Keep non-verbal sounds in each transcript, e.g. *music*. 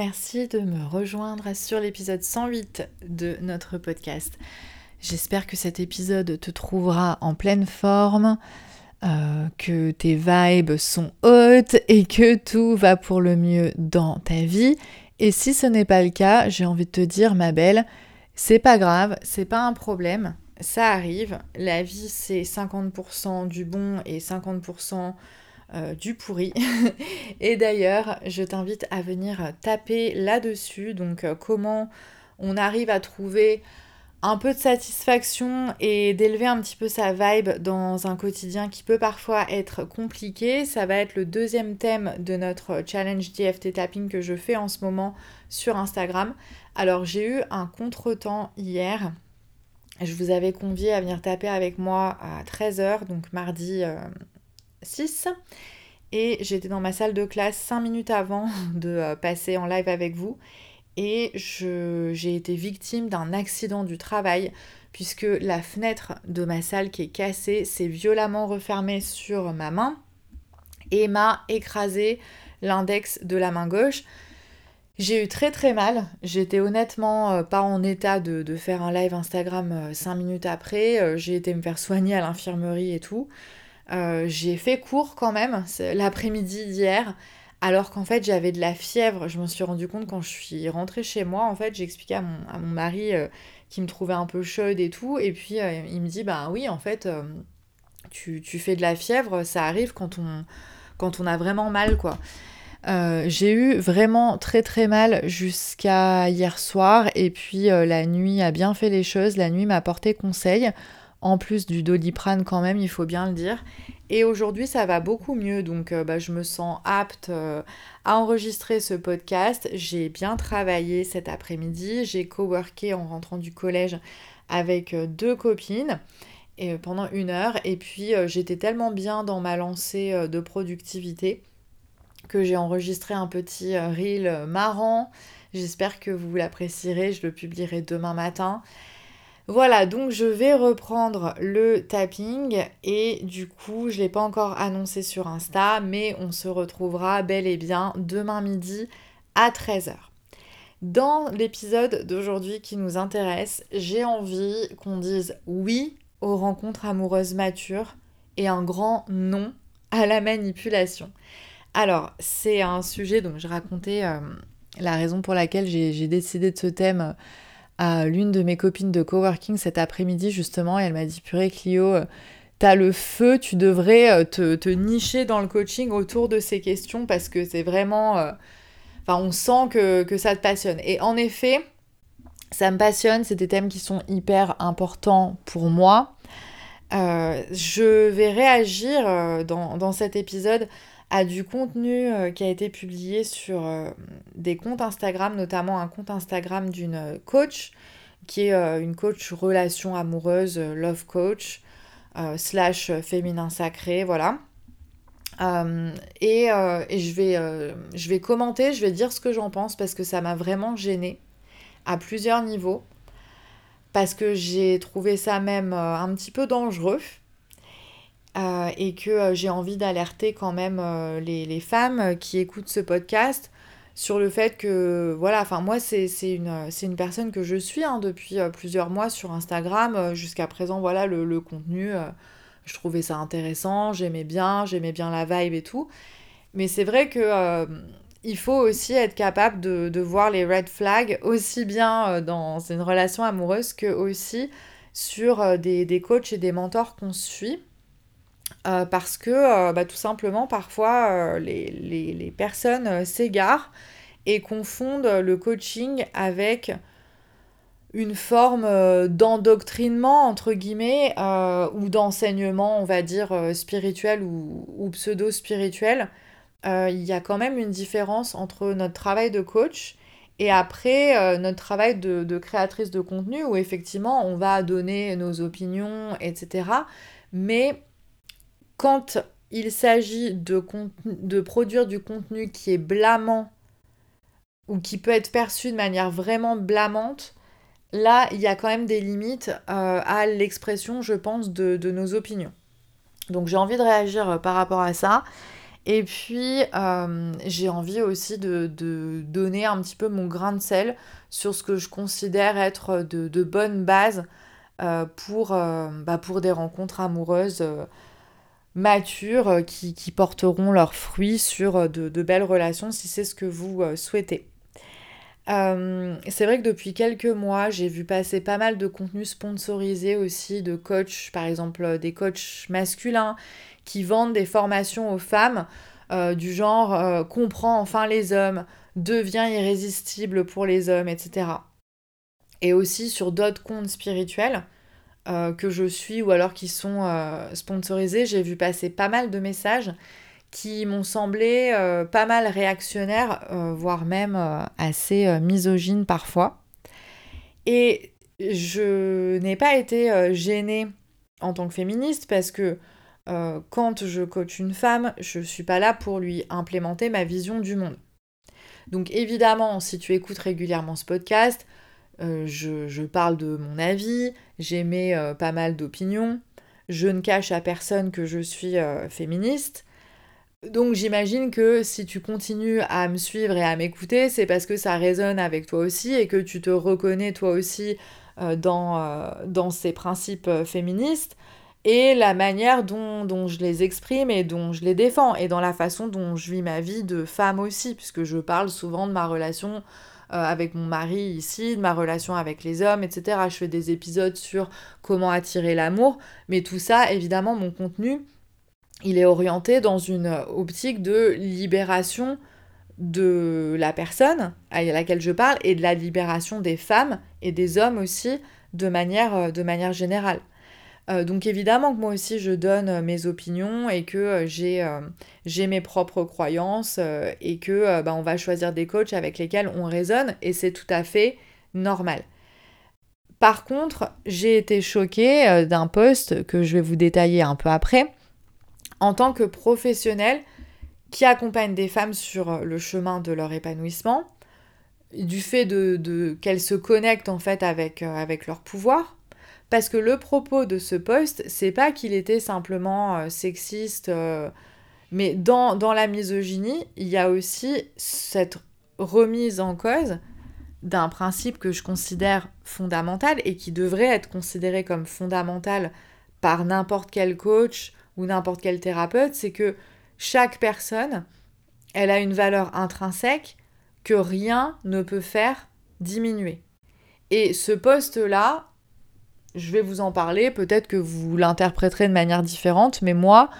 merci de me rejoindre sur l'épisode 108 de notre podcast. J'espère que cet épisode te trouvera en pleine forme, euh, que tes vibes sont hautes et que tout va pour le mieux dans ta vie. Et si ce n'est pas le cas, j'ai envie de te dire, ma belle, c'est pas grave, c'est pas un problème, ça arrive. La vie, c'est 50% du bon et 50% euh, du pourri. *laughs* et d'ailleurs, je t'invite à venir taper là-dessus. Donc, euh, comment on arrive à trouver un peu de satisfaction et d'élever un petit peu sa vibe dans un quotidien qui peut parfois être compliqué. Ça va être le deuxième thème de notre challenge DFT tapping que je fais en ce moment sur Instagram. Alors j'ai eu un contretemps hier. Je vous avais convié à venir taper avec moi à 13h, donc mardi euh, 6. Et j'étais dans ma salle de classe 5 minutes avant *laughs* de euh, passer en live avec vous. Et j'ai été victime d'un accident du travail puisque la fenêtre de ma salle qui est cassée s'est violemment refermée sur ma main et m'a écrasé l'index de la main gauche. J'ai eu très très mal. J'étais honnêtement euh, pas en état de, de, faire un live Instagram 5 euh, minutes après. J'ai été me faire soigner à l'infirmerie et tout. Euh, j'ai fait court quand même l'après-midi d'hier, alors qu'en fait j'avais de la fièvre. Je me suis rendu compte quand je suis rentrée chez moi, en fait j'ai expliqué à mon, mari euh, qui me trouvait un peu chaude et tout, et puis euh, il me dit bah oui en fait tu, fais de la fièvre, ça arrive quand on, quand on a vraiment mal quoi. j'ai eu vraiment très très mal jusqu'à hier soir. Et puis la nuit a bien fait les choses, la nuit m'a porté conseil en plus du doliprane quand même, il faut bien le dire. Et aujourd'hui, ça va beaucoup mieux, donc euh, bah, je me sens apte euh, à enregistrer ce podcast. J'ai bien travaillé cet après-midi, j'ai coworké en rentrant du collège avec euh, deux copines pendant une heure, et puis j'étais tellement bien dans ma lancée de productivité que j'ai enregistré un petit reel marrant. J'espère que vous l'apprécierez, je le publierai demain matin. Voilà, donc je vais reprendre le tapping et du coup, je ne l'ai pas encore annoncé sur Insta, mais on se retrouvera bel et bien demain midi à 13h. Dans l'épisode d'aujourd'hui qui nous intéresse, j'ai envie qu'on dise oui aux rencontres amoureuses matures et un grand non à la manipulation. Alors, c'est un sujet dont je racontais euh, la raison pour laquelle j'ai décidé de ce thème à l'une de mes copines de coworking cet après-midi justement elle m'a dit purée Clio euh, t'as le feu, tu devrais euh, te, nicher dans le coaching autour de ces questions parce que c'est vraiment... Euh, enfin on sent que, ça te passionne. Et en effet, ça me passionne, c'est des thèmes qui sont hyper importants pour moi. je vais réagir dans cet épisode à du contenu euh, qui a été publié sur euh, des comptes Instagram, notamment un compte Instagram d'une euh, coach, qui est une coach relation amoureuse, love coach, slash féminin sacré, voilà. Et, je, vais, je vais commenter, je vais dire ce que j'en pense parce que ça m'a vraiment gênée à plusieurs niveaux. Parce que j'ai trouvé ça même un petit peu dangereux euh, et que euh, j'ai envie d'alerter quand même euh, les, femmes qui écoutent ce podcast sur le fait que, voilà, enfin moi c'est une, personne que je suis hein, depuis plusieurs mois sur Instagram. Jusqu'à présent, voilà, le, contenu, je trouvais ça intéressant, j'aimais bien, j'aimais bien la vibe et tout. Mais c'est vrai que il faut aussi être capable de, voir les red flags aussi bien dans une relation amoureuse que aussi sur des, des coachs et des mentors qu'on suit. Euh, parce que euh, bah, tout simplement parfois euh, les, personnes s'égarent et confondent le coaching avec une forme d'endoctrinement entre guillemets ou d'enseignement on va dire spirituel ou, pseudo-spirituel. Il y a quand même une différence entre notre travail de coach et après notre travail de, de créatrice de contenu où effectivement on va donner nos opinions, etc. Mais quand il s'agit de, produire du contenu qui est blâmant ou qui peut être perçu de manière vraiment blâmante, là, il y a quand même des limites euh, à l'expression, je pense, de, nos opinions. Donc j'ai envie de réagir euh, par rapport à ça. Et puis, euh, j'ai envie aussi de, donner un petit peu mon grain de sel sur ce que je considère être de, bonnes bases pour, bah, pour des rencontres amoureuses matures qui, porteront leurs fruits sur de, belles relations si c'est ce que vous souhaitez. c'est vrai que depuis quelques mois, j'ai vu passer pas mal de contenus sponsorisés aussi de coachs, par exemple des coachs masculins qui vendent des formations aux femmes euh, du genre euh, comprend enfin les hommes, devient irrésistible pour les hommes, etc. Et aussi sur d'autres comptes spirituels euh, que je suis ou alors qui sont sponsorisés, j'ai vu passer pas mal de messages qui m'ont semblé pas mal réactionnaires, voire même assez misogynes parfois. Et je n'ai pas été gênée en tant que féministe parce que euh, quand je coach une femme, je ne suis pas là pour lui implémenter ma vision du monde. Donc évidemment, si tu écoutes régulièrement ce podcast, euh, je, parle de mon avis, j'émets euh, pas mal d'opinions, je ne cache à personne que je suis féministe. Donc j'imagine que si tu continues à me suivre et à m'écouter, c'est parce que ça résonne avec toi aussi et que tu te reconnais toi aussi dans ces principes féministes et la manière dont, je les exprime et dont je les défends, et dans la façon dont je vis ma vie de femme aussi, puisque je parle souvent de ma relation euh, avec mon mari ici, de ma relation avec les hommes, etc. Je fais des épisodes sur comment attirer l'amour, mais tout ça, évidemment, mon contenu, il est orienté dans une optique de libération de la personne à laquelle je parle et de la libération des femmes et des hommes aussi de manière, euh, de manière générale. Euh, donc évidemment que moi aussi je donne euh, mes opinions et que euh, j'ai mes propres croyances et que bah, on va choisir des coachs avec lesquels on raisonne et c'est tout à fait normal. Par contre, j'ai été choquée d'un poste que je vais vous détailler un peu après. En tant que professionnel qui accompagne des femmes sur le chemin de leur épanouissement, du fait de, qu'elles se connectent en fait avec, avec leur pouvoir, parce que le propos de ce poste, c'est pas qu'il était simplement euh, sexiste, euh, mais dans, dans la misogynie, il y a aussi cette remise en cause d'un principe que je considère fondamental et qui devrait être considéré comme fondamental par n'importe quel coach ou n'importe quel thérapeute, c'est que chaque personne, elle a une valeur intrinsèque que rien ne peut faire diminuer. Et ce poste-là, je vais vous en parler, peut-être que vous l'interpréterez de manière différente, mais moi,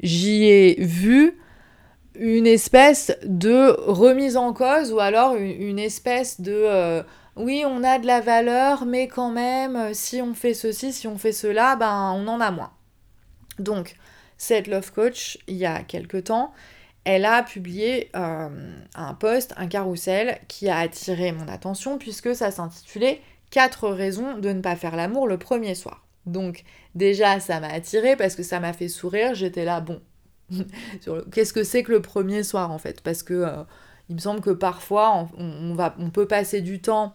j'y ai vu une espèce de remise en cause ou alors une, espèce de euh, oui, on a de la valeur, mais quand même, si on fait ceci, si on fait cela, ben on en a moins. Donc, cette love coach, il y a quelque temps, elle a publié euh, un post, un carrousel qui a attiré mon attention puisque ça s'intitulait quatre raisons de ne pas faire l'amour le premier soir. Donc déjà, ça m'a attiré parce que ça m'a fait sourire. J'étais là, bon, *laughs* qu'est-ce que c'est que le premier soir en fait? Parce que euh, il me semble que parfois, on, peut passer du temps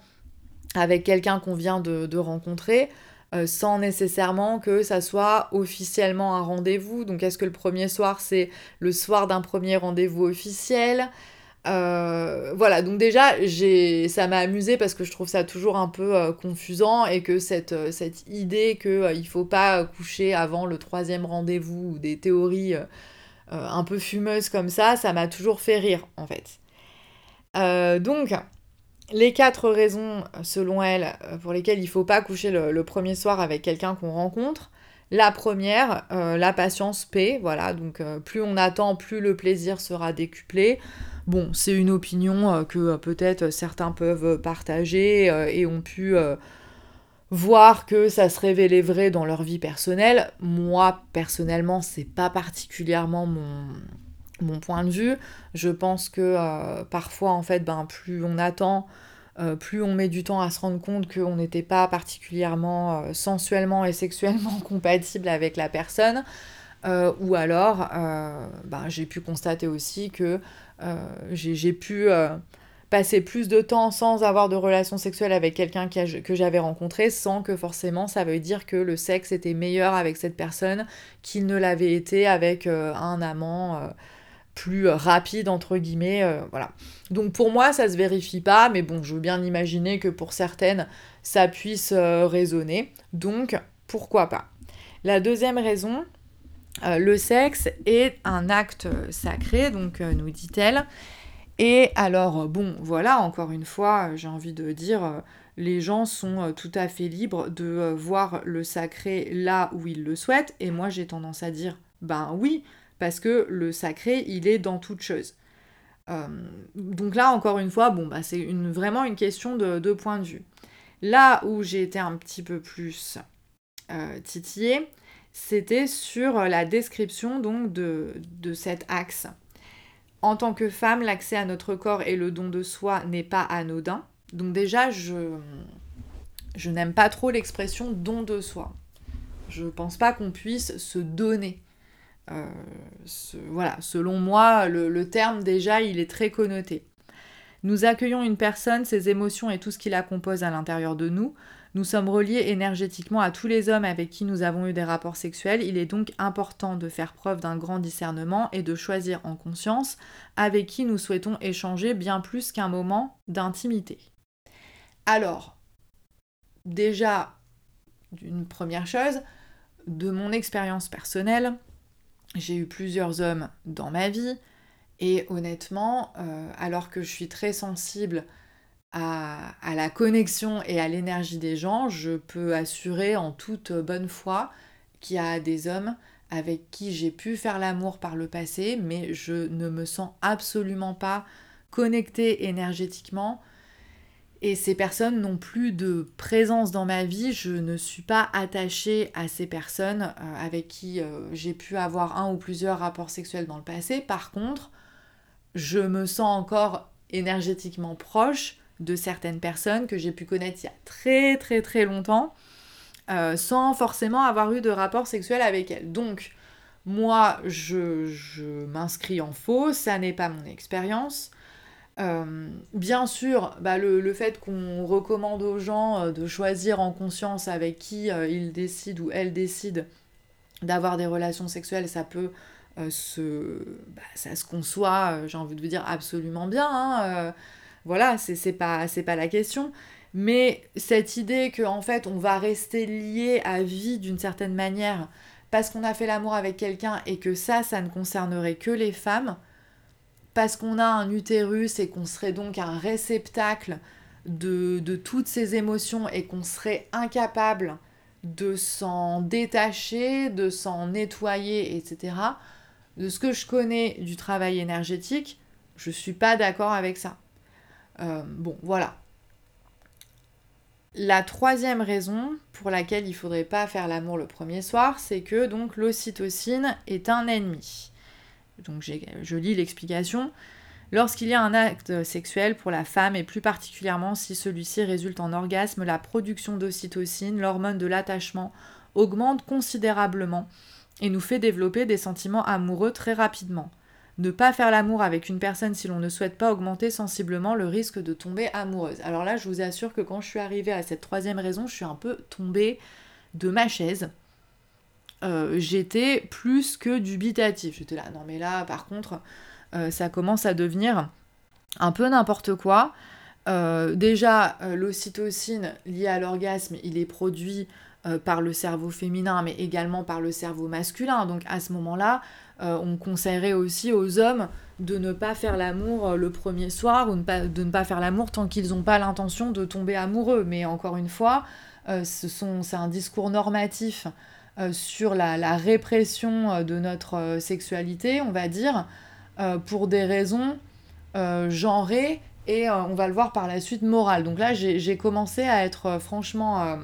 avec quelqu'un qu'on vient de, rencontrer euh, sans nécessairement que ça soit officiellement un rendez-vous. Donc est-ce que le premier soir, c'est le soir d'un premier rendez-vous officiel? Euh, voilà, donc déjà, ça m'a amusé parce que je trouve ça toujours un peu euh, confusant et que cette, euh, idée qu'il il faut pas coucher avant le troisième rendez-vous ou des théories un peu fumeuses comme ça, ça m'a toujours fait rire en fait. donc, les quatre raisons, selon elle, pour lesquelles il faut pas coucher le premier soir avec quelqu'un qu'on rencontre. La première, la patience paix, voilà, donc plus on attend, plus le plaisir sera décuplé. Bon, c'est une opinion euh, que euh, peut-être certains peuvent partager euh, et ont pu voir que ça se révélait vrai dans leur vie personnelle. Moi, personnellement, c'est pas particulièrement mon, point de vue. Je pense que parfois, en fait, ben, plus on attend, plus on met du temps à se rendre compte qu'on n'était pas particulièrement sensuellement et sexuellement *laughs* compatible avec la personne. ou alors, ben, j'ai pu constater aussi que j'ai pu euh, passer plus de temps sans avoir de relation sexuelle avec quelqu'un que j'avais rencontré sans que forcément ça veut dire que le sexe était meilleur avec cette personne qu'il ne l'avait été avec euh, un amant plus rapide entre guillemets voilà. Donc pour moi ça se vérifie pas mais bon je veux bien imaginer que pour certaines ça puisse résonner. Donc pourquoi pas? La deuxième raison le sexe est un acte sacré donc nous dit-elle et alors, bon, voilà, encore une fois, j'ai envie de dire, les gens sont euh, tout à fait libres de euh, voir le sacré là où ils le souhaitent. Et moi, j'ai tendance à dire, ben oui, parce que le sacré, il est dans toute chose. Euh, donc là, encore une fois, bon, bah, c'est vraiment une question de, point de vue. Là où j'ai été un petit peu plus titillée, c'était sur la description donc de, cet axe. En tant que femme, l'accès à notre corps et le don de soi n'est pas anodin. Donc déjà, je, je n'aime pas trop l'expression don de soi. Je pense pas qu'on puisse se donner. Euh, voilà, selon moi, le, terme déjà, il est très connoté. Nous accueillons une personne, ses émotions et tout ce qui la compose à l'intérieur de nous. Nous sommes reliés énergétiquement à tous les hommes avec qui nous avons eu des rapports sexuels. Il est donc important de faire preuve d'un grand discernement et de choisir en conscience avec qui nous souhaitons échanger bien plus qu'un moment d'intimité. Alors, déjà, une première chose, de mon expérience personnelle, j'ai eu plusieurs hommes dans ma vie et honnêtement, euh, alors que je suis très sensible à, la connexion et à l'énergie des gens, je peux assurer en toute bonne foi qu'il y a des hommes avec qui j'ai pu faire l'amour par le passé, mais je ne me sens absolument pas connectée énergétiquement. Et ces personnes n'ont plus de présence dans ma vie, je ne suis pas attachée à ces personnes euh, avec qui euh, j'ai pu avoir un ou plusieurs rapports sexuels dans le passé. Par contre, je me sens encore énergétiquement proche de certaines personnes que j'ai pu connaître il y a très très très longtemps, euh, sans forcément avoir eu de rapport sexuel avec elles. Donc, moi, je, m'inscris en faux, ça n'est pas mon expérience. Euh, bien sûr, bah, le, fait qu'on recommande aux gens euh, de choisir en conscience avec qui ils décident ou elles décident d'avoir des relations sexuelles, ça peut se, bah, ça se conçoit, j'ai envie de vous dire, absolument bien. Hein, voilà, c'est pas, pas la question. Mais cette idée qu'en fait on va rester lié à vie d'une certaine manière parce qu'on a fait l'amour avec quelqu'un et que ça, ça ne concernerait que les femmes, parce qu'on a un utérus et qu'on serait donc un réceptacle de, de toutes ces émotions et qu'on serait incapable de s'en détacher, de s'en nettoyer, etc. De ce que je connais du travail énergétique, je suis pas d'accord avec ça. Euh, bon, voilà. La troisième raison pour laquelle il ne faudrait pas faire l'amour le premier soir, c'est que donc l'ocytocine est un ennemi. Donc je lis l'explication. Lorsqu'il y a un acte sexuel pour la femme, et plus particulièrement si celui-ci résulte en orgasme, la production d'ocytocine, l'hormone de l'attachement, augmente considérablement et nous fait développer des sentiments amoureux très rapidement. Ne pas faire l'amour avec une personne si l'on ne souhaite pas augmenter sensiblement le risque de tomber amoureuse. Alors là, je vous assure que quand je suis arrivée à cette troisième raison, je suis un peu tombée de ma chaise. Euh, j'étais plus que dubitatif. J'étais là, non mais là, par contre, euh, ça commence à devenir un peu n'importe quoi. Euh, déjà, l'ocytocine liée à l'orgasme, il est produit par le cerveau féminin, mais également par le cerveau masculin. Donc à ce moment-là, euh, on conseillerait aussi aux hommes de ne pas faire l'amour euh, le premier soir ou de ne pas faire l'amour tant qu'ils n'ont pas l'intention de tomber amoureux. Mais encore une fois, euh, c'est un discours normatif sur la, répression de notre sexualité, on va dire, pour des raisons genrées et on va le voir par la suite morales. Donc là, j'ai commencé à être franchement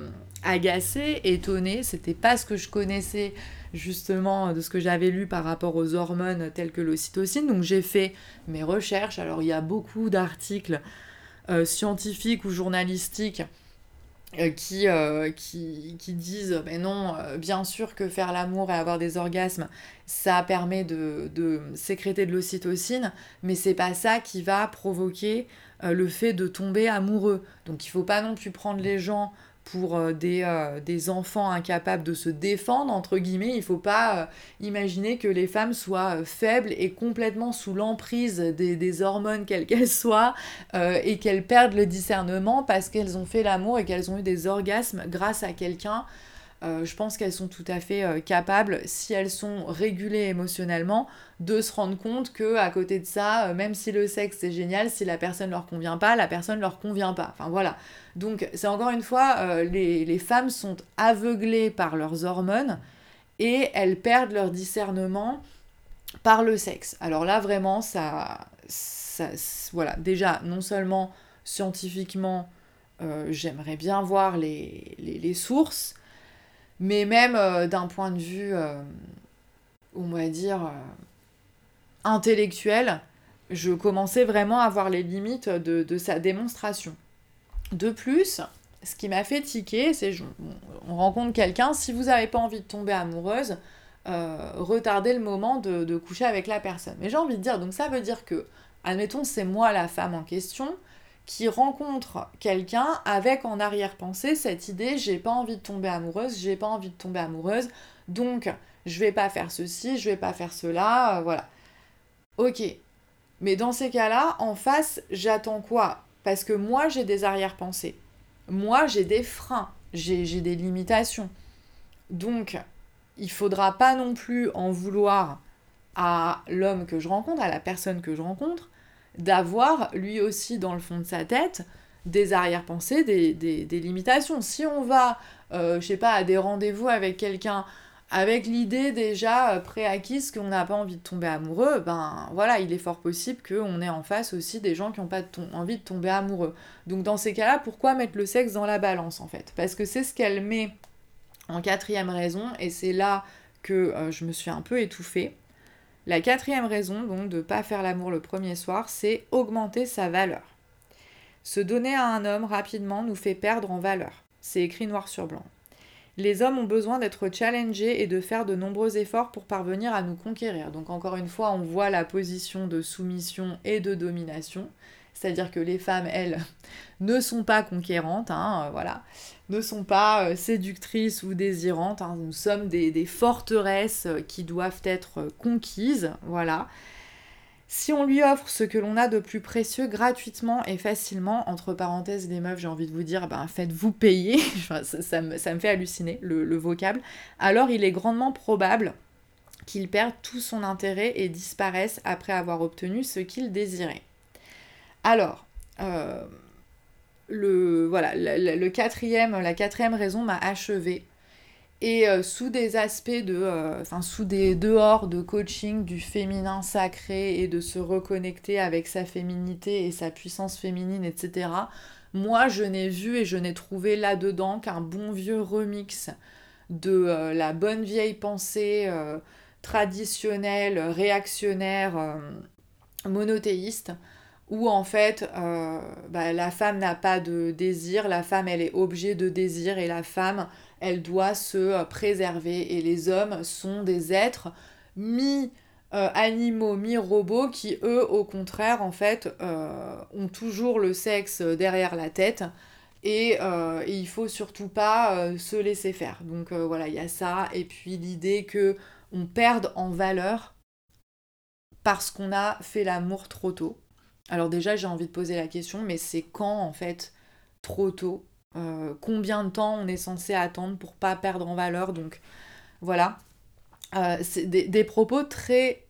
agacée, étonnée. C'était pas ce que je connaissais justement de ce que j'avais lu par rapport aux hormones telles que l'ocytocine. Donc j'ai fait mes recherches. Alors il y a beaucoup d'articles euh, scientifiques ou journalistiques euh, qui, euh, qui, disent mais non, bien sûr que faire l'amour et avoir des orgasmes, ça permet de, de sécréter de l'ocytocine, mais c'est pas ça qui va provoquer le fait de tomber amoureux. Donc il faut pas non plus prendre les gens pour euh, des, des, enfants incapables de se défendre, entre guillemets. Il ne faut pas imaginer que les femmes soient faibles et complètement sous l'emprise des, des, hormones, quelles qu'elles soient, et qu'elles perdent le discernement parce qu'elles ont fait l'amour et qu'elles ont eu des orgasmes grâce à quelqu'un. Euh, je pense qu'elles sont tout à fait euh, capables, si elles sont régulées émotionnellement, de se rendre compte que à côté de ça, euh, même si le sexe est génial, si la personne leur convient pas, la personne leur convient pas. Enfin voilà. Donc c'est encore une fois, les, femmes sont aveuglées par leurs hormones et elles perdent leur discernement par le sexe. Alors là vraiment, ça, voilà, déjà non seulement scientifiquement, j'aimerais bien voir les sources mais même euh, d'un point de vue, euh, on va dire, euh, intellectuel, je commençais vraiment à voir les limites de, sa démonstration. De plus, ce qui m'a fait tiquer, c'est on rencontre quelqu'un, si vous n'avez pas envie de tomber amoureuse, retardez le moment de, de, coucher avec la personne. Mais j'ai envie de dire, donc ça veut dire que, admettons, c'est moi la femme en question, qui rencontre quelqu'un avec en arrière-pensée cette idée j'ai pas envie de tomber amoureuse, j'ai pas envie de tomber amoureuse, donc je vais pas faire ceci, je vais pas faire cela, euh, voilà. Ok. Mais dans ces cas-là, en face, j'attends quoi? Parce que moi, j'ai des arrière-pensées. Moi, j'ai des freins, j'ai des limitations. Donc, il faudra pas non plus en vouloir à l'homme que je rencontre, à la personne que je rencontre, d'avoir lui aussi dans le fond de sa tête des arrière-pensées, des, limitations. Si on va, euh, je sais pas, à des rendez-vous avec quelqu'un avec l'idée déjà euh, préacquise qu'on n'a pas envie de tomber amoureux, ben voilà, il est fort possible qu'on ait en face aussi des gens qui n'ont pas envie de tomber amoureux. Donc dans ces cas-là, pourquoi mettre le sexe dans la balance en fait? Parce que c'est ce qu'elle met en quatrième raison, et c'est là que euh, je me suis un peu étouffée. La quatrième raison donc de ne pas faire l'amour le premier soir, c'est augmenter sa valeur. Se donner à un homme rapidement nous fait perdre en valeur. C'est écrit noir sur blanc. Les hommes ont besoin d'être challengés et de faire de nombreux efforts pour parvenir à nous conquérir. Donc encore une fois, on voit la position de soumission et de domination. C'est-à-dire que les femmes, elles, *laughs* ne sont pas conquérantes, hein, euh, voilà, ne sont pas euh, séductrices ou désirantes. Hein. Nous sommes des, forteresses euh, qui doivent être conquises, voilà. Si on lui offre ce que l'on a de plus précieux gratuitement et facilement, entre parenthèses les meufs, j'ai envie de vous dire, ben faites-vous payer, *laughs* ça, me, fait halluciner le, le vocable, alors il est grandement probable qu'il perde tout son intérêt et disparaisse après avoir obtenu ce qu'il désirait. Alors, euh, le, voilà, le, quatrième, la quatrième raison m'a achevé. Et euh, sous des aspects de. Euh, enfin, sous des dehors de coaching du féminin sacré et de se reconnecter avec sa féminité et sa puissance féminine, etc., moi, je n'ai vu et je n'ai trouvé là-dedans qu'un bon vieux remix de la bonne vieille pensée traditionnelle, réactionnaire, monothéiste où en fait euh, bah, la femme n'a pas de désir, la femme elle est objet de désir et la femme elle doit se euh, préserver et les hommes sont des êtres mi euh, robots qui eux au contraire en fait ont toujours le sexe derrière la tête et, et il faut surtout pas se laisser faire. Donc voilà, il y a ça et puis l'idée que on perde en valeur parce qu'on a fait l'amour trop tôt. Alors déjà, j'ai envie de poser la question, mais c'est quand en fait trop tôt euh, Combien de temps on est censé attendre pour pas perdre en valeur Donc voilà, euh, c'est des, propos très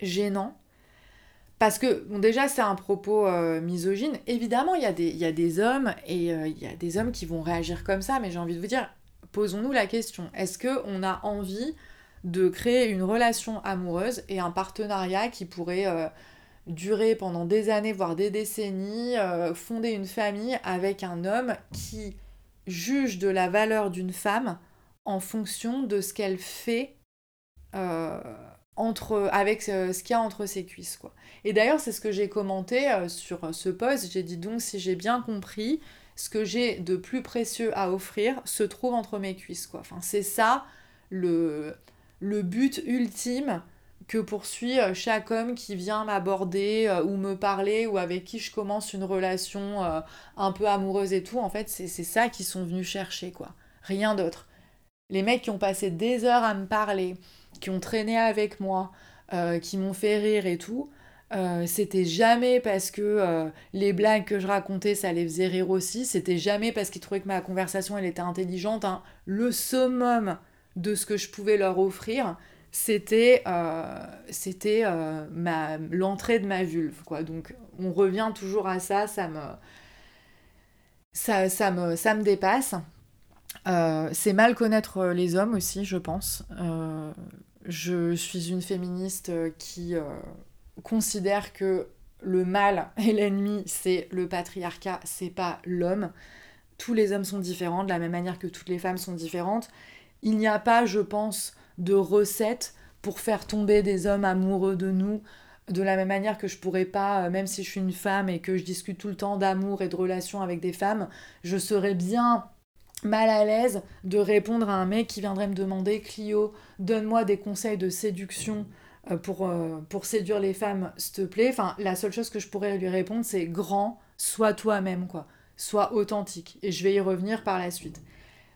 gênants. Parce que, bon, déjà, c'est un propos euh, misogyne. Évidemment, il y, y a des hommes et il y a des hommes qui vont réagir comme ça, mais j'ai envie de vous dire, posons-nous la question. Est-ce qu'on a envie de créer une relation amoureuse et un partenariat qui pourrait durer pendant des années, voire des décennies, euh, fonder une famille avec un homme qui juge de la valeur d'une femme en fonction de ce qu'elle fait euh, entre, avec ce, qu'il y a entre ses cuisses. Et d'ailleurs, c'est ce que j'ai commenté euh, sur ce post. J'ai dit donc, si j'ai bien compris, ce que j'ai de plus précieux à offrir se trouve entre mes cuisses. Quoi. C'est ça le but ultime que poursuit euh, chaque homme qui vient m'aborder euh, ou me parler ou avec qui je commence une relation euh, un peu amoureuse et tout. En fait, c'est ça qu'ils sont venus chercher, quoi. Rien d'autre. Les mecs qui ont passé des heures à me parler, qui ont traîné avec moi, qui m'ont fait rire et tout, c'était jamais parce que les blagues que je racontais, ça les faisait rire aussi. C'était jamais parce qu'ils trouvaient que ma conversation, elle était intelligente. Hein. Le summum de ce que je pouvais leur offrir, c'était euh, c'était euh, ma l'entrée de ma vulve quoi. Donc on revient toujours à ça ça me ça, ça me ça me dépasse. Euh, c'est mal connaître les hommes aussi je pense. Je suis une féministe qui considère que le mal et l'ennemi c'est le patriarcat c'est pas l'homme. Tous les hommes sont différents de la même manière que toutes les femmes sont différentes. Il n'y a pas je pense de recettes pour faire tomber des hommes amoureux de nous de la même manière que je pourrais pas, euh, même si je suis une femme et que je discute tout le temps d'amour et de relations avec des femmes, je serais bien mal à l'aise de répondre à un mec qui viendrait me demander Clio, donne-moi des conseils de séduction euh, pour, euh, pour séduire les femmes, s'il te plaît. Enfin, la seule chose que je pourrais lui répondre, c'est grand, sois toi-même, quoi. Sois authentique. Et je vais y revenir par la suite.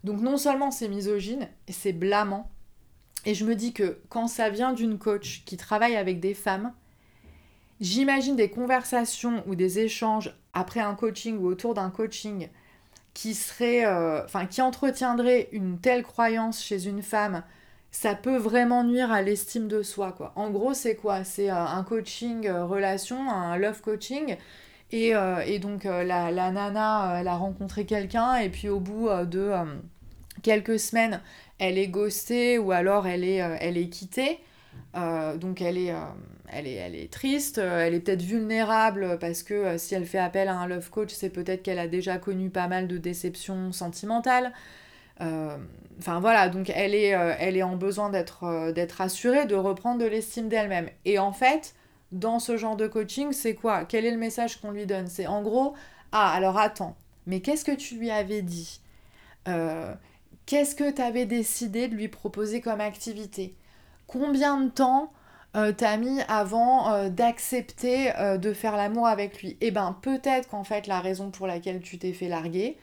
Donc non seulement c'est misogyne, c'est blâmant, et je me dis que quand ça vient d'une coach qui travaille avec des femmes, j'imagine des conversations ou des échanges après un coaching ou autour d'un coaching qui serait, euh, enfin, qui entretiendrait une telle croyance chez une femme, ça peut vraiment nuire à l'estime de soi. En gros, c'est quoi? C'est euh, un coaching euh, relation, un love coaching. Et, donc la, la, nana, elle a rencontré quelqu'un et puis au bout de quelques semaines, elle est ghostée ou alors elle est, euh, quittée. Euh, donc elle est, euh, triste, elle est peut-être vulnérable parce que si elle fait appel à un love coach, c'est peut-être qu'elle a déjà connu pas mal de déceptions sentimentales. Enfin voilà, donc elle est, elle est en besoin d'être d'être assurée, de reprendre de l'estime d'elle-même. Et en fait, dans ce genre de coaching, c'est quoi? Quel est le message qu'on lui donne? C'est en gros, ah alors attends, mais qu'est-ce que tu lui avais dit? Qu'est-ce que tu avais décidé de lui proposer comme activité? Combien de temps euh, t'as mis avant euh, d'accepter euh, de faire l'amour avec lui? Eh ben peut-être qu'en fait la raison pour laquelle tu t'es fait larguer,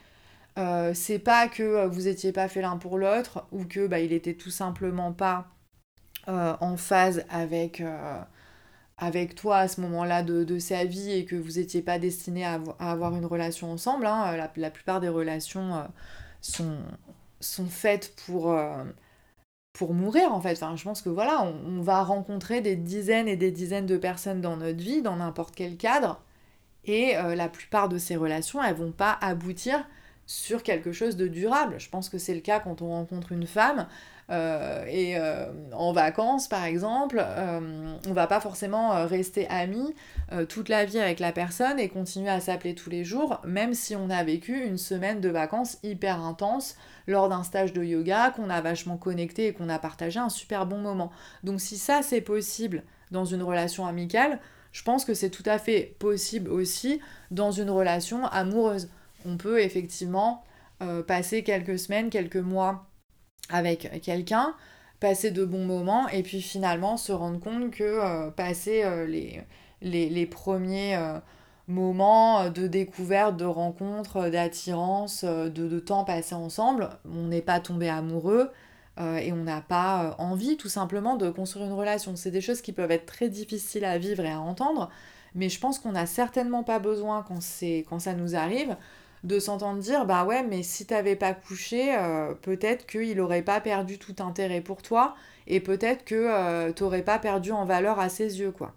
c'est pas que vous étiez pas fait l'un pour l'autre ou que bah, il était tout simplement pas en phase avec, avec toi à ce moment-là de, sa vie et que vous étiez pas destiné à, avoir une relation ensemble. Hein. La, plupart des relations sont, sont faites pour, euh, pour mourir en fait. Je pense que voilà, on, va rencontrer des dizaines et des dizaines de personnes dans notre vie, dans n'importe quel cadre, et euh, la plupart de ces relations, elles vont pas aboutir sur quelque chose de durable. Je pense que c'est le cas quand on rencontre une femme et en vacances par exemple, on va pas forcément rester amis toute la vie avec la personne et continuer à s'appeler tous les jours, même si on a vécu une semaine de vacances hyper intense lors d'un stage de yoga, qu'on a vachement connecté et qu'on a partagé un super bon moment. Donc si ça c'est possible dans une relation amicale, je pense que c'est tout à fait possible aussi dans une relation amoureuse. On peut effectivement euh, passer quelques semaines, quelques mois avec quelqu'un, passer de bons moments et puis finalement se rendre compte que euh, passer euh, les, les, premiers moments euh, de découverte, de rencontre, euh, d'attirance, euh, de, temps passé ensemble. On n'est pas tombé amoureux et on n'a pas envie tout simplement de construire une relation. C'est des choses qui peuvent être très difficiles à vivre et à entendre, mais je pense qu'on n'a certainement pas besoin quand, quand ça nous arrive de s'entendre dire bah ouais mais si t'avais pas couché peut-être qu'il aurait pas perdu tout intérêt pour toi et peut-être que t'aurais pas perdu en valeur à ses yeux quoi.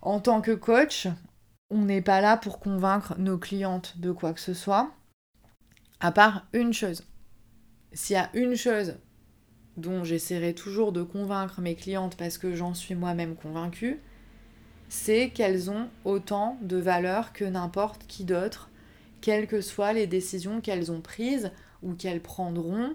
En tant que coach, on n'est pas là pour convaincre nos clientes de quoi que ce soit, à part une chose. S'il y a une chose dont j'essaierai toujours de convaincre mes clientes parce que j'en suis moi-même convaincue, c'est qu'elles ont autant de valeur que n'importe qui d'autre, quelles que soient les décisions qu'elles ont prises ou qu'elles prendront,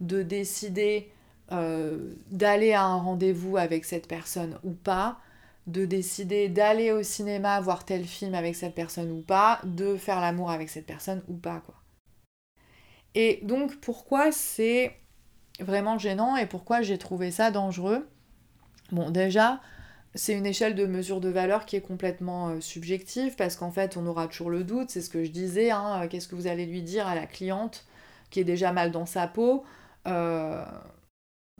de décider euh, d'aller à un rendez-vous avec cette personne ou pas, de décider d'aller au cinéma voir tel film avec cette personne ou pas, de faire l'amour avec cette personne ou pas, quoi. Et donc pourquoi c'est vraiment gênant et pourquoi j'ai trouvé ça dangereux? Bon, déjà, c'est une échelle de mesure de valeur qui est complètement euh, subjective parce qu'en fait, on aura toujours le doute, c'est ce que je disais, hein, euh, qu'est-ce que vous allez lui dire à la cliente qui est déjà mal dans sa peau euh,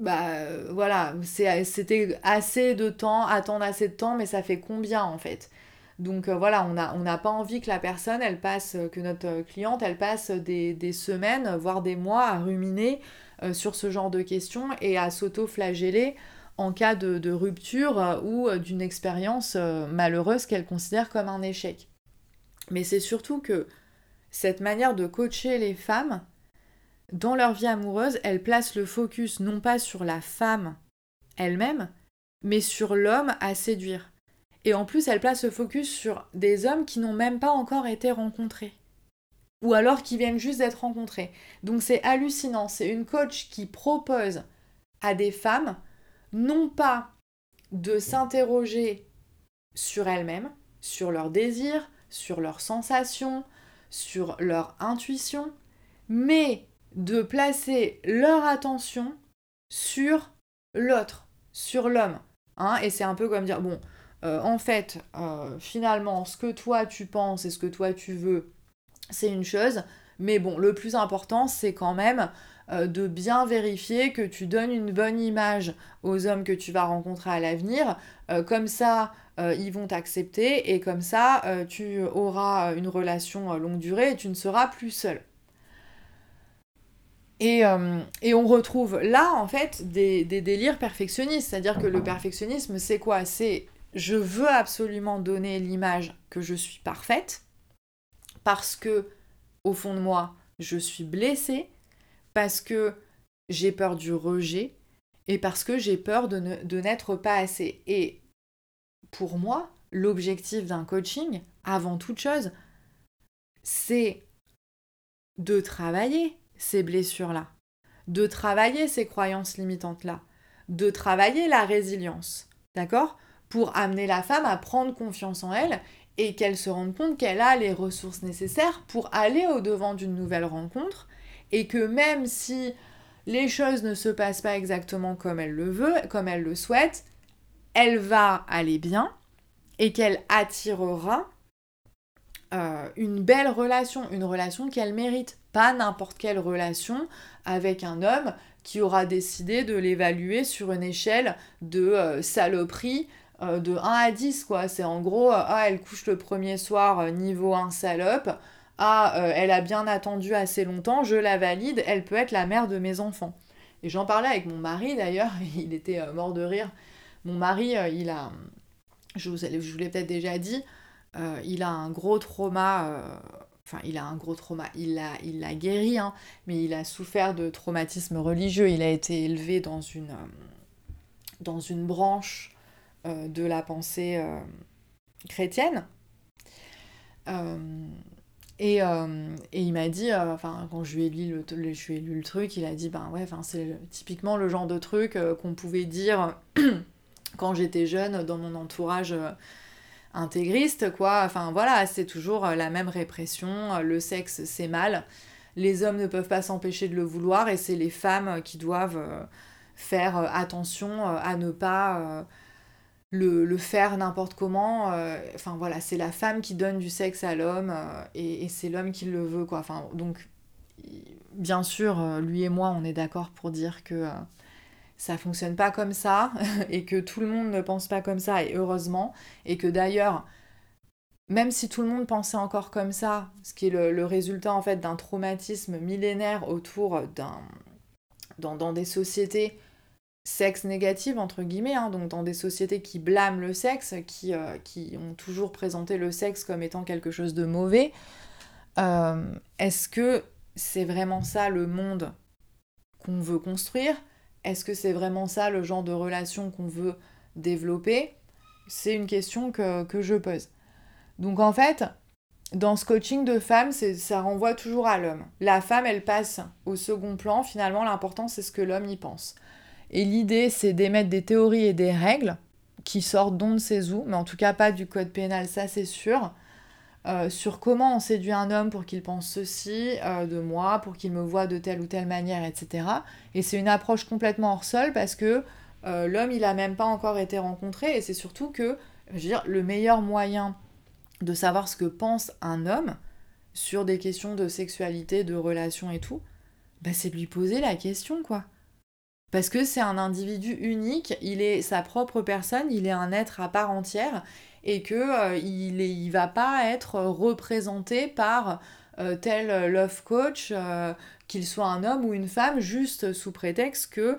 Bah voilà, c'était assez de temps, attendre assez de temps, mais ça fait combien en fait? Donc voilà, on n'a pas envie que la personne, elle passe, que notre cliente, elle passe des semaines, voire des mois à ruminer sur ce genre de questions et à s'auto-flageller en cas de, rupture euh, ou euh, d'une expérience euh, malheureuse qu'elle considère comme un échec. Mais c'est surtout que cette manière de coacher les femmes, dans leur vie amoureuse, elle place le focus non pas sur la femme elle-même, mais sur l'homme à séduire. Et en plus, elle place le focus sur des hommes qui n'ont même pas encore été rencontrés. Ou alors qui viennent juste d'être rencontrés. Donc c'est hallucinant. C'est une coach qui propose à des femmes non pas de s'interroger sur elles-mêmes, sur leurs désirs, sur leurs sensations, sur leur intuition, mais de placer leur attention sur l'autre, sur l'homme. Hein et c'est un peu comme dire, bon, euh, en fait, euh, finalement, ce que toi tu penses et ce que toi tu veux, c'est une chose, mais bon, le plus important, c'est quand même de bien vérifier que tu donnes une bonne image aux hommes que tu vas rencontrer à l'avenir. Euh, comme ça, euh, ils vont t'accepter et comme ça, tu auras une relation longue durée et tu ne seras plus seul. Et, on retrouve là, en fait, des, des délires perfectionnistes. C'est-à-dire que le perfectionnisme, c'est quoi? C'est je veux absolument donner l'image que je suis parfaite parce que, au fond de moi, je suis blessée parce que j'ai peur du rejet et parce que j'ai peur de, n'être pas assez. Et pour moi, l'objectif d'un coaching, avant toute chose, c'est de travailler ces blessures-là, de travailler ces croyances limitantes-là, de travailler la résilience, d'accord? Pour amener la femme à prendre confiance en elle et qu'elle se rende compte qu'elle a les ressources nécessaires pour aller au-devant d'une nouvelle rencontre et que même si les choses ne se passent pas exactement comme elle le veut, comme elle le souhaite, elle va aller bien et qu'elle attirera euh, une belle relation, une relation qu'elle mérite, pas n'importe quelle relation avec un homme qui aura décidé de l'évaluer sur une échelle de euh, saloperie euh, de 1 à 10 quoi. C'est en gros, ah elle couche le premier soir niveau 1 salope, ah, euh, elle a bien attendu assez longtemps, je la valide, elle peut être la mère de mes enfants. Et j'en parlais avec mon mari d'ailleurs, *laughs* il était euh, mort de rire. Mon mari, euh, il a, je vous, je vous l'ai peut-être déjà dit, il a un gros trauma, enfin il a un gros trauma, il l'a il a guéri, hein, mais il a souffert de traumatisme religieux, il a été élevé dans une, dans une branche de la pensée chrétienne. Euh, et, il m'a dit, euh, enfin, quand je lui, ai lu le, je lu le truc, il a dit, ben ouais, c'est typiquement le genre de truc euh, qu'on pouvait dire *clears throat* quand j'étais jeune dans mon entourage intégriste, quoi. Enfin voilà, c'est toujours la même répression, le sexe c'est mal, les hommes ne peuvent pas s'empêcher de le vouloir et c'est les femmes qui doivent faire attention à ne pas le, faire n'importe comment. Euh, enfin voilà, c'est la femme qui donne du sexe à l'homme euh, et, c'est l'homme qui le veut quoi. Donc bien sûr, euh, lui et moi, on est d'accord pour dire que ça fonctionne pas comme ça *laughs* et que tout le monde ne pense pas comme ça et heureusement et que d'ailleurs même si tout le monde pensait encore comme ça, ce qui est le, résultat en fait d'un traumatisme millénaire autour d'un dans, des sociétés sexe négative, entre guillemets, hein, donc dans des sociétés qui blâment le sexe, qui, euh, qui, ont toujours présenté le sexe comme étant quelque chose de mauvais, euh, est-ce que c'est vraiment ça le monde qu'on veut construire? Est-ce que c'est vraiment ça le genre de relation qu'on veut développer? C'est une question que, que, je pose. Donc en fait, dans ce coaching de femmes, ça renvoie toujours à l'homme. La femme, elle passe au second plan, finalement l'important c'est ce que l'homme y pense. Et l'idée, c'est d'émettre des théories et des règles qui sortent d'on ne sait où, mais en tout cas pas du code pénal, ça c'est sûr, sur comment on séduit un homme pour qu'il pense ceci de moi, pour qu'il me voit de telle ou telle manière, etc. Et c'est une approche complètement hors sol parce que l'homme, il n'a même pas encore été rencontré et c'est surtout que, je veux dire, le meilleur moyen de savoir ce que pense un homme sur des questions de sexualité, de relations et tout, bah, c'est de lui poser la question, quoi. Parce que c'est un individu unique, il est sa propre personne, il est un être à part entière, et que euh, il, est, va pas être représenté par euh, tel love coach, euh, qu'il soit un homme ou une femme, juste sous prétexte que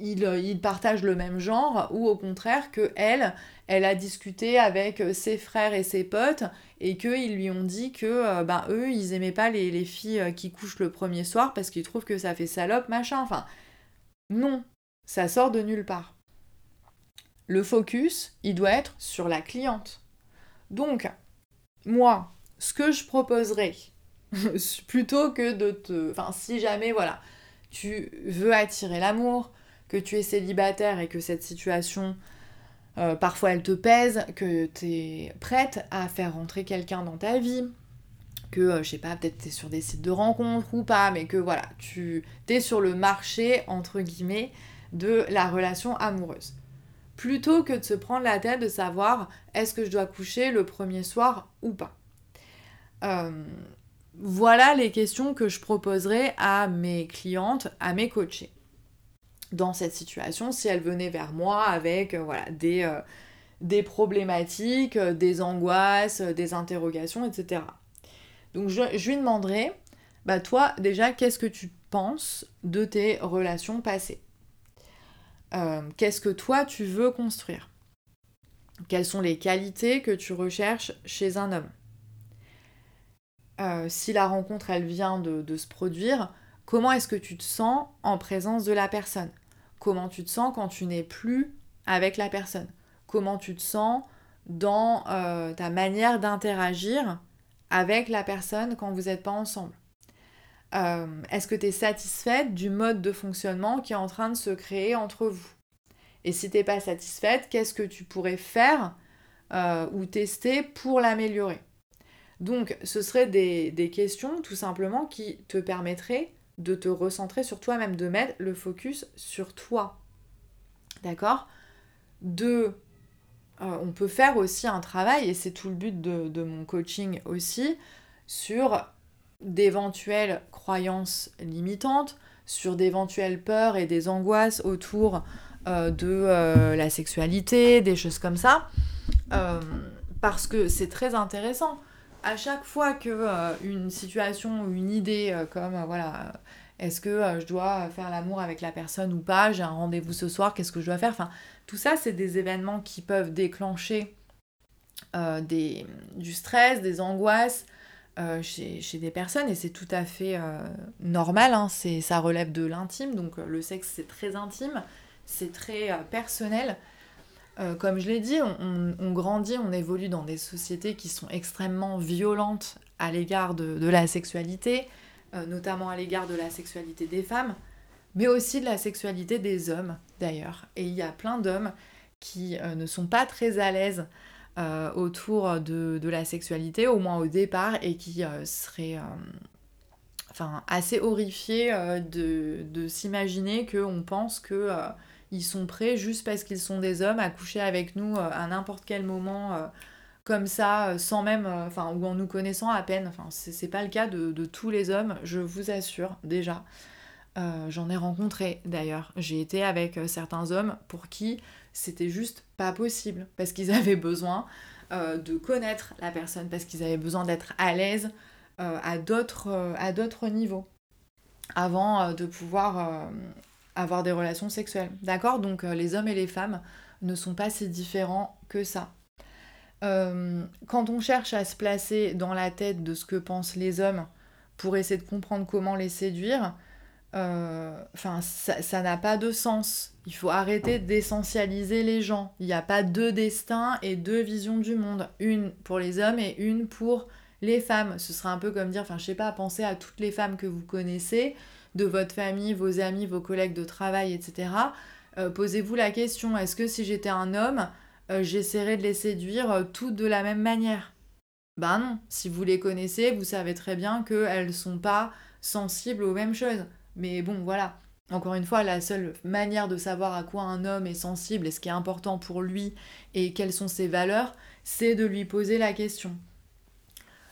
il, partage le même genre, ou au contraire que elle, elle a discuté avec ses frères et ses potes et qu'ils lui ont dit que euh, ben, eux, ils aimaient pas les, filles euh, qui couchent le premier soir parce qu'ils trouvent que ça fait salope, machin. Enfin, non, ça sort de nulle part. Le focus, il doit être sur la cliente. Donc, moi, ce que je proposerais, *laughs* plutôt que de te... Enfin, si jamais, voilà, tu veux attirer l'amour, que tu es célibataire et que cette situation euh, parfois elle te pèse, que tu es prête à faire rentrer quelqu'un dans ta vie, que, euh, je sais pas, peut-être tu es sur des sites de rencontres ou pas, mais que voilà, tu es sur le marché, entre guillemets, de la relation amoureuse. Plutôt que de se prendre la tête de savoir est-ce que je dois coucher le premier soir ou pas. Euh, voilà les questions que je proposerai à mes clientes, à mes coachés dans cette situation si elle venait vers moi avec euh, voilà, des, euh, problématiques, euh, des angoisses, des interrogations, etc. Donc je, lui demanderai, bah toi déjà, qu'est-ce que tu penses de tes relations passées? Qu'est-ce que toi tu veux construire? Quelles sont les qualités que tu recherches chez un homme? Si la rencontre elle vient de se produire, comment est-ce que tu te sens en présence de la personne? Comment tu te sens quand tu n'es plus avec la personne, comment tu te sens dans euh, ta manière d'interagir avec la personne quand vous n'êtes pas ensemble. Euh, est-ce que tu es satisfaite du mode de fonctionnement qui est en train de se créer entre vous? Et si tu n'es pas satisfaite, qu'est-ce que tu pourrais faire euh, ou tester pour l'améliorer? Donc ce seraient des questions tout simplement qui te permettraient de te recentrer sur toi-même, de mettre le focus sur toi. D'accord? De... Euh, on peut faire aussi un travail, et c'est tout le but de, mon coaching aussi, sur d'éventuelles croyances limitantes, sur d'éventuelles peurs et des angoisses autour euh, de euh, la sexualité, des choses comme ça. parce que c'est très intéressant à chaque fois que euh, une situation ou une idée euh, comme euh, voilà est-ce que je dois faire l'amour avec la personne ou pas j'ai un rendez-vous ce soir qu'est-ce que je dois faire enfin tout ça c'est des événements qui peuvent déclencher des, du stress des angoisses chez, des personnes et c'est tout à fait normal hein, ça relève de l'intime donc le sexe c'est très intime c'est très personnel euh, comme je l'ai dit, on, grandit, on évolue dans des sociétés qui sont extrêmement violentes à l'égard de, la sexualité, euh, notamment à l'égard de la sexualité des femmes, mais aussi de la sexualité des hommes d'ailleurs. Et il y a plein d'hommes qui euh, ne sont pas très à l'aise autour de, la sexualité, au moins au départ, et qui seraient enfin, assez horrifiés de, de s'imaginer qu'on pense que ils sont prêts juste parce qu'ils sont des hommes à coucher avec nous euh, à n'importe quel moment euh, comme ça, euh, sans même, enfin, ou en nous connaissant à peine. Enfin, c'est pas le cas de, tous les hommes, je vous assure déjà. J'en ai rencontré d'ailleurs. J'ai été avec certains hommes pour qui c'était juste pas possible parce qu'ils *laughs* avaient besoin de connaître la personne, parce qu'ils avaient besoin d'être à l'aise à d'autres niveaux avant de pouvoir avoir des relations sexuelles. D'accord? Donc euh, les hommes et les femmes ne sont pas si différents que ça. Euh, quand on cherche à se placer dans la tête de ce que pensent les hommes pour essayer de comprendre comment les séduire, euh, ça n'a pas de sens. Il faut arrêter d'essentialiser les gens. Il n'y a pas deux destins et deux visions du monde. Une pour les hommes et une pour les femmes. Ce serait un peu comme dire, enfin je sais pas, penser à toutes les femmes que vous connaissez de votre famille, vos amis, vos collègues de travail, etc. Euh, posez-vous la question, est-ce que si j'étais un homme, euh, j'essaierais de les séduire euh, toutes de la même manière? Ben non, si vous les connaissez, vous savez très bien qu'elles sont pas sensibles aux mêmes choses. Mais bon, voilà. Encore une fois, la seule manière de savoir à quoi un homme est sensible et ce qui est important pour lui et quelles sont ses valeurs, c'est de lui poser la question.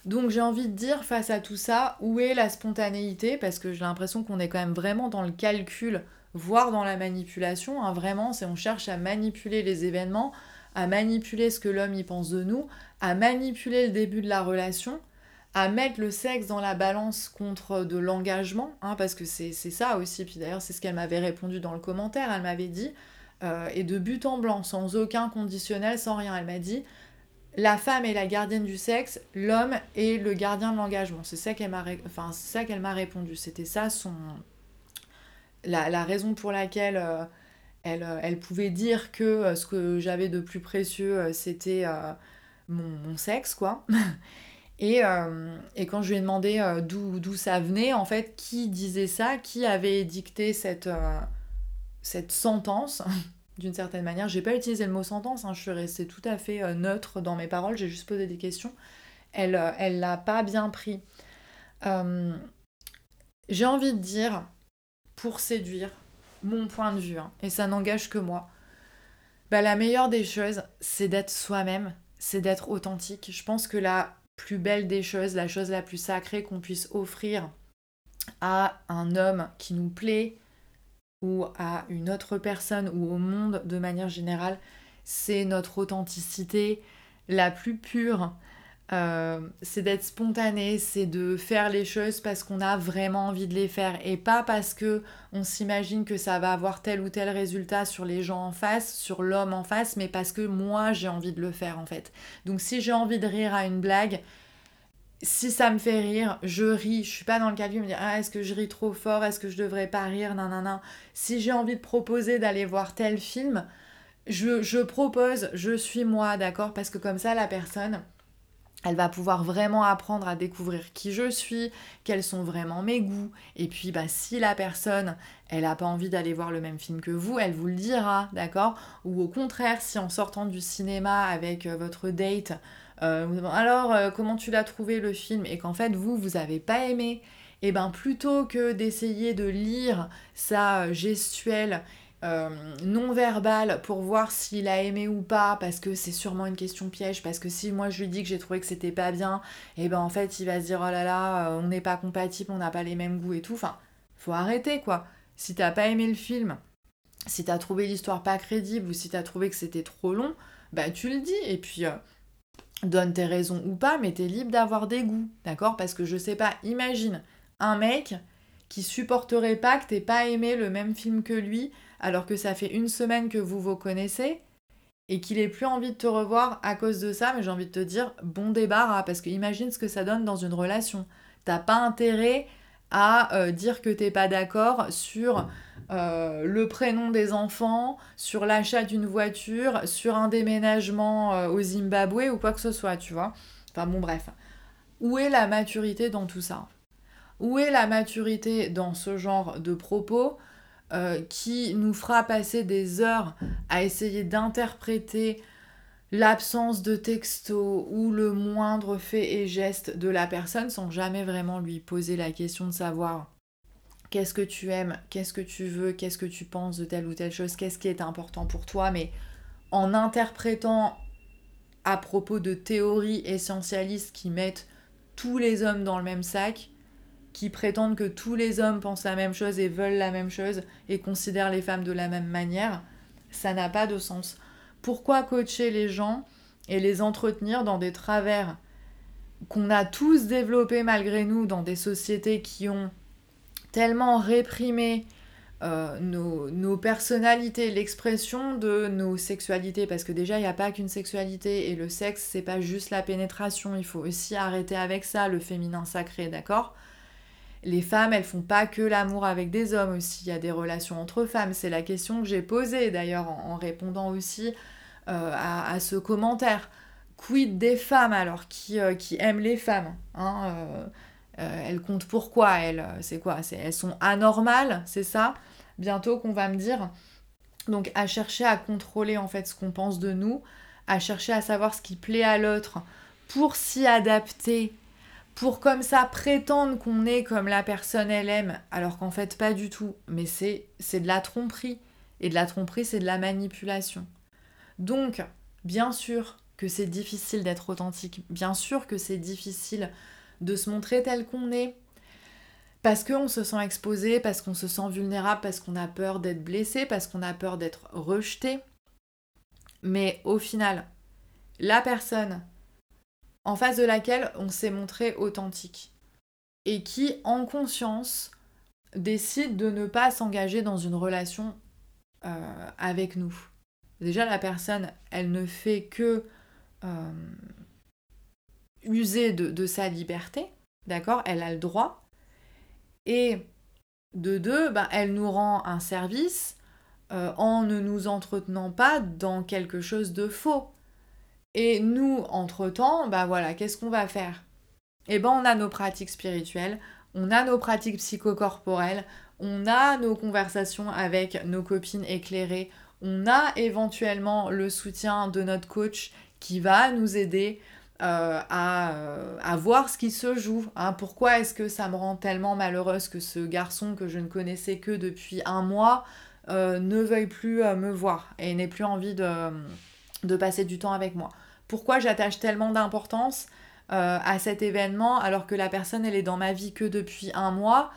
Donc j'ai envie de dire face à tout ça, où est la spontanéité? Parce que j'ai l'impression qu'on est quand même vraiment dans le calcul, voire dans la manipulation. Hein. Vraiment, c'est on cherche à manipuler les événements, à manipuler ce que l'homme y pense de nous, à manipuler le début de la relation, à mettre le sexe dans la balance contre de l'engagement, hein, parce que c'est ça aussi. Puis d'ailleurs, c'est ce qu'elle m'avait répondu dans le commentaire. Elle m'avait dit, euh, et de but en blanc, sans aucun conditionnel, sans rien. Elle m'a dit, la femme est la gardienne du sexe, l'homme est le gardien de l'engagement. C'est ça qu'elle m'a répondu. C'était ça son la, raison pour laquelle euh, elle, euh, elle, pouvait dire que euh, ce que j'avais de plus précieux c'était mon, sexe quoi. *laughs* et, quand je lui ai demandé d'où ça venait, en fait, qui disait ça, qui avait dicté cette sentence, *laughs* d'une certaine manière. J'ai pas utilisé le mot sentence, hein, je suis restée tout à fait euh, neutre dans mes paroles, j'ai juste posé des questions. Elle euh, elle l'a pas bien pris. Euh, j'ai envie de dire, pour séduire, mon point de vue, hein, et ça n'engage que moi, bah, la meilleure des choses, c'est d'être soi-même, c'est d'être authentique. Je pense que la plus belle des choses, la chose la plus sacrée qu'on puisse offrir à un homme qui nous plaît, ou à une autre personne ou au monde de manière générale, c'est notre authenticité la plus pure. Euh, c'est d'être spontané, c'est de faire les choses parce qu'on a vraiment envie de les faire et pas parce que on s'imagine que ça va avoir tel ou tel résultat sur les gens en face, sur l'homme en face, mais parce que moi j'ai envie de le faire en fait. Donc si j'ai envie de rire à une blague, si ça me fait rire, je ris. Je suis pas dans le calcul de me dire ah, est-ce que je ris trop fort, est-ce que je devrais pas rire, nan nan nan. Si j'ai envie de proposer d'aller voir tel film, je, je propose, je suis moi, d'accord? Parce que comme ça, la personne, elle va pouvoir vraiment apprendre à découvrir qui je suis, quels sont vraiment mes goûts. Et puis, bah, si la personne, elle n'a pas envie d'aller voir le même film que vous, elle vous le dira, d'accord? Ou au contraire, si en sortant du cinéma avec euh, votre date, euh, alors euh, comment tu l'as trouvé le film? Et qu'en fait vous vous avez pas aimé. Et eh ben plutôt que d'essayer de lire sa gestuelle euh, non verbale pour voir s'il a aimé ou pas parce que c'est sûrement une question piège parce que si moi je lui dis que j'ai trouvé que c'était pas bien et eh ben en fait il va se dire oh là là on n'est pas compatible on n'a pas les mêmes goûts et tout. Enfin faut arrêter quoi. Si t'as pas aimé le film si t'as trouvé l'histoire pas crédible ou si t'as trouvé que c'était trop long bah tu le dis. Et puis donne tes raisons ou pas, mais t'es libre d'avoir des goûts, d'accord? Parce que je sais pas, imagine un mec qui supporterait pas que t'aies pas aimé le même film que lui, alors que ça fait une semaine que vous vous connaissez, et qu'il ait plus envie de te revoir à cause de ça, mais j'ai envie de te dire bon débarras, parce que imagine ce que ça donne dans une relation. T'as pas intérêt à euh, dire que t'es pas d'accord sur euh, le prénom des enfants, sur l'achat d'une voiture, sur un déménagement euh, au Zimbabwe ou quoi que ce soit, tu vois. Enfin bon bref. Où est la maturité dans tout ça? Où est la maturité dans ce genre de propos qui nous fera passer des heures à essayer d'interpréter l'absence de texto ou le moindre fait et geste de la personne sans jamais vraiment lui poser la question de savoir qu'est-ce que tu aimes, qu'est-ce que tu veux, qu'est-ce que tu penses de telle ou telle chose, qu'est-ce qui est important pour toi, mais en interprétant à propos de théories essentialistes qui mettent tous les hommes dans le même sac, qui prétendent que tous les hommes pensent la même chose et veulent la même chose et considèrent les femmes de la même manière, ça n'a pas de sens. Pourquoi coacher les gens et les entretenir dans des travers qu'on a tous développés malgré nous dans des sociétés qui ont tellement euh, nos, personnalités, l'expression de nos sexualités, parce que déjà il n'y a pas qu'une sexualité et le sexe c'est pas juste la pénétration, il faut aussi arrêter avec ça, le féminin sacré, d'accord? Les femmes, elles font pas que l'amour avec des hommes aussi, il y a des relations entre femmes. C'est la question que j'ai posée d'ailleurs en, répondant aussi euh, à, ce commentaire. Quid des femmes alors? Qui, euh, aiment les femmes hein, euh, Elles comptent pourquoi elles C'est quoi Elles sont anormales, c'est ça Bientôt qu'on va me dire. Donc à chercher à contrôler en fait ce qu'on pense de nous, à chercher à savoir ce qui plaît à l'autre pour s'y adapter, pour comme ça prétendre qu'on est comme la personne elle aime, alors qu'en fait pas du tout. Mais c'est de la tromperie. Et de la tromperie, c'est de la manipulation. Donc, bien sûr que c'est difficile d'être authentique, bien sûr que c'est difficile de se montrer tel qu'on est, parce qu'on se sent exposé, parce qu'on se sent vulnérable, parce qu'on a peur d'être blessé, parce qu'on a peur d'être rejeté. Mais au final, la personne en face de laquelle on s'est montré authentique et qui, en conscience, décide de ne pas s'engager dans une relation euh, avec nous. Déjà, la personne, elle ne fait que euh, user de, sa liberté, d'accord Elle a le droit. Et de deux, bah, elle nous rend un service euh, en ne nous entretenant pas dans quelque chose de faux. Et nous, entre-temps, bah voilà, qu'est-ce qu'on va faire? Eh ben, on a nos pratiques spirituelles, on a nos pratiques psychocorporelles, on a nos conversations avec nos copines éclairées, on a éventuellement le soutien de notre coach qui va nous aider euh, euh, à, voir ce qui se joue. Hein. Pourquoi est-ce que ça me rend tellement malheureuse que ce garçon que je ne connaissais que depuis un mois euh, ne veuille plus me voir et n'ait plus envie de de passer du temps avec moi? Pourquoi j'attache tellement d'importance à cet événement alors que la personne elle est dans ma vie que depuis un mois?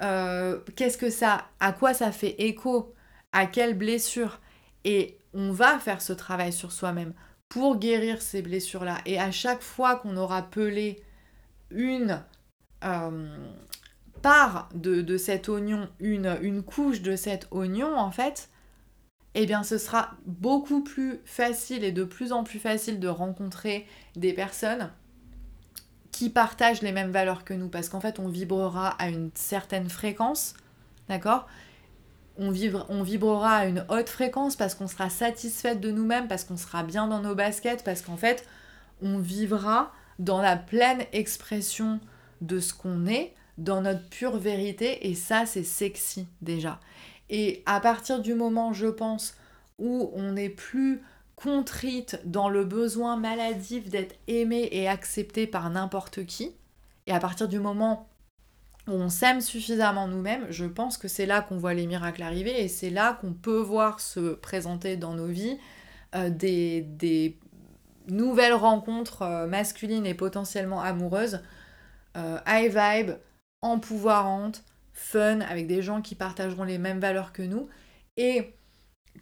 Qu'est-ce que ça, à quoi ça fait écho? À quelle blessure? Et on va faire ce travail sur soi-même pour guérir ces blessures-là. Et à chaque fois qu'on aura pelé une euh, part de, de, cet oignon, une, une couche de cet oignon, en fait, eh bien ce sera beaucoup plus facile et de plus en plus facile de rencontrer des personnes qui partagent les mêmes valeurs que nous parce qu'en fait on vibrera à une certaine fréquence, d'accord? On, on vibrera à une haute fréquence parce qu'on sera satisfaite de nous-mêmes, parce qu'on sera bien dans nos baskets, parce qu'en fait on vivra dans la pleine expression de ce qu'on est, dans notre pure vérité et ça c'est sexy déjà. Et à partir du moment, je pense, où on n'est plus contrite dans le besoin maladif d'être aimé et accepté par n'importe qui, et à partir du moment où on s'aime suffisamment nous-mêmes, je pense que c'est là qu'on voit les miracles arriver et c'est là qu'on peut voir se présenter dans nos vies euh, des, nouvelles rencontres euh, masculines et potentiellement amoureuses, euh, high vibe, empouvoirantes, fun, avec des gens qui partageront les mêmes valeurs que nous et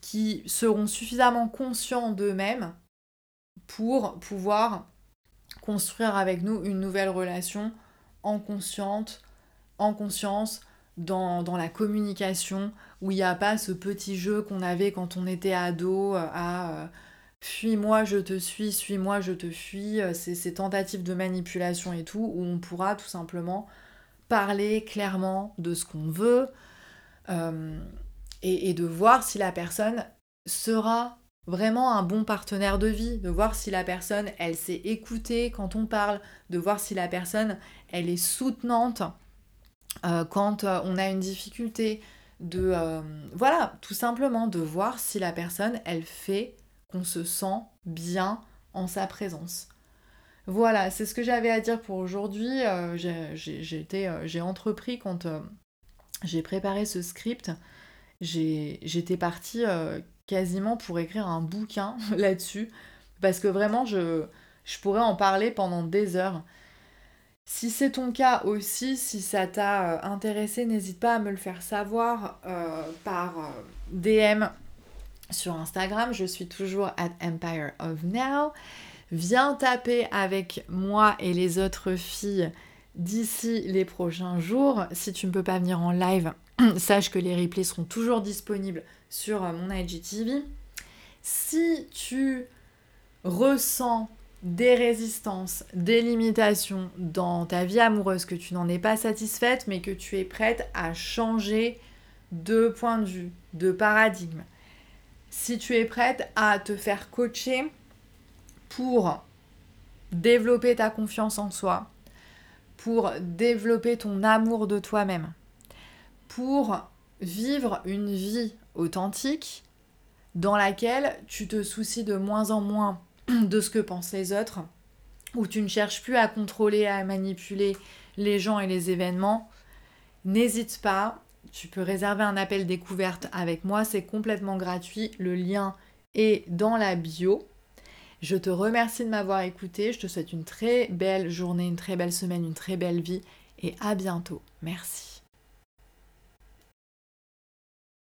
qui seront suffisamment conscients d'eux-mêmes pour pouvoir construire avec nous une nouvelle relation en consciente, en conscience, dans, la communication, où il n'y a pas ce petit jeu qu'on avait quand on était ado euh, à euh, fuis-moi, je te suis, suis-moi, je te fuis, euh, ces tentatives de manipulation et tout, où on pourra tout simplement parler clairement de ce qu'on veut euh, et, de voir si la personne sera vraiment un bon partenaire de vie, de voir si la personne, elle sait écouter quand on parle, de voir si la personne, elle est soutenante euh, quand euh, on a une difficulté, de... voilà, tout simplement de voir si la personne, elle fait qu'on se sent bien en sa présence. Voilà, c'est ce que j'avais à dire pour aujourd'hui. Euh, euh, j'ai entrepris quand euh, j'ai préparé ce script. J'étais partie quasiment pour écrire un bouquin *laughs* là-dessus. Parce que vraiment, je pourrais en parler pendant des heures. Si c'est ton cas aussi, si ça t'a intéressé, n'hésite pas à me le faire savoir par DM sur Instagram. Je suis toujours at Empire of Now. Viens taper avec moi et les autres filles d'ici les prochains jours. Si tu ne peux pas venir en live, *clears throat* sache que les replays seront toujours disponibles sur euh, mon IGTV. Si tu ressens des résistances, des limitations dans ta vie amoureuse, que tu n'en es pas satisfaite, mais que tu es prête à changer de point de vue, de paradigme. Si tu es prête à te faire coacher pour développer ta confiance en soi, pour développer ton amour de toi-même, pour vivre une vie authentique dans laquelle tu te soucies de moins en moins *clears throat* de ce que pensent les autres, où tu ne cherches plus à contrôler, à manipuler les gens et les événements, n'hésite pas. Tu peux réserver un appel découverte avec moi, c'est complètement gratuit. Le lien est dans la bio. Je te remercie de m'avoir écouté. Je te souhaite une très belle journée, une très belle semaine, une très belle vie et à bientôt. Merci.